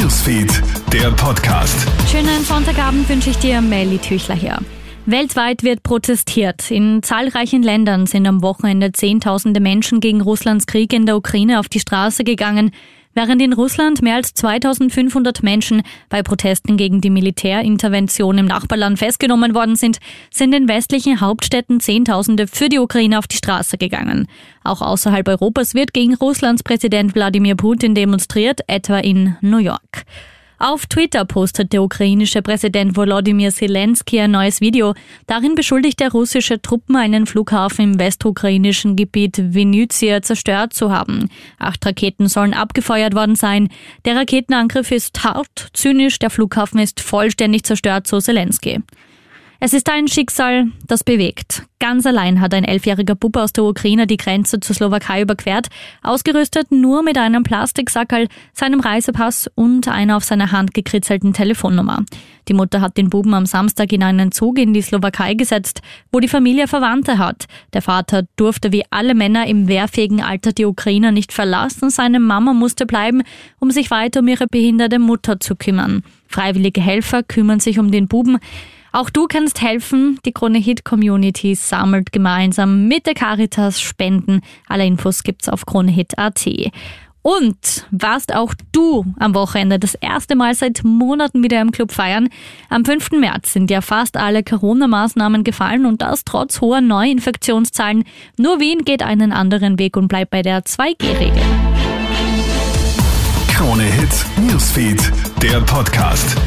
Newsfeed, der Podcast. Schönen Sonntagabend wünsche ich dir, Melly Tüchler hier. Weltweit wird protestiert. In zahlreichen Ländern sind am Wochenende Zehntausende Menschen gegen Russlands Krieg in der Ukraine auf die Straße gegangen. Während in Russland mehr als 2500 Menschen bei Protesten gegen die Militärintervention im Nachbarland festgenommen worden sind, sind in westlichen Hauptstädten Zehntausende für die Ukraine auf die Straße gegangen. Auch außerhalb Europas wird gegen Russlands Präsident Wladimir Putin demonstriert, etwa in New York. Auf Twitter postet der ukrainische Präsident Volodymyr Zelensky ein neues Video. Darin beschuldigt er russische Truppen, einen Flughafen im westukrainischen Gebiet Vinnytsia zerstört zu haben. Acht Raketen sollen abgefeuert worden sein. Der Raketenangriff ist hart, zynisch, der Flughafen ist vollständig zerstört, so Zelensky. Es ist ein Schicksal, das bewegt. Ganz allein hat ein elfjähriger Bub aus der Ukraine die Grenze zur Slowakei überquert, ausgerüstet nur mit einem Plastiksackerl, seinem Reisepass und einer auf seiner Hand gekritzelten Telefonnummer. Die Mutter hat den Buben am Samstag in einen Zug in die Slowakei gesetzt, wo die Familie Verwandte hat. Der Vater durfte wie alle Männer im wehrfähigen Alter die Ukraine nicht verlassen, seine Mama musste bleiben, um sich weiter um ihre behinderte Mutter zu kümmern. Freiwillige Helfer kümmern sich um den Buben. Auch du kannst helfen. Die Krone Hit Community sammelt gemeinsam mit der Caritas Spenden. Alle Infos gibt's auf kronehit.at. Und warst auch du am Wochenende das erste Mal seit Monaten wieder im Club feiern? Am 5. März sind ja fast alle Corona-Maßnahmen gefallen und das trotz hoher Neuinfektionszahlen. Nur Wien geht einen anderen Weg und bleibt bei der 2G-Regel. Krone Hit Newsfeed, der Podcast.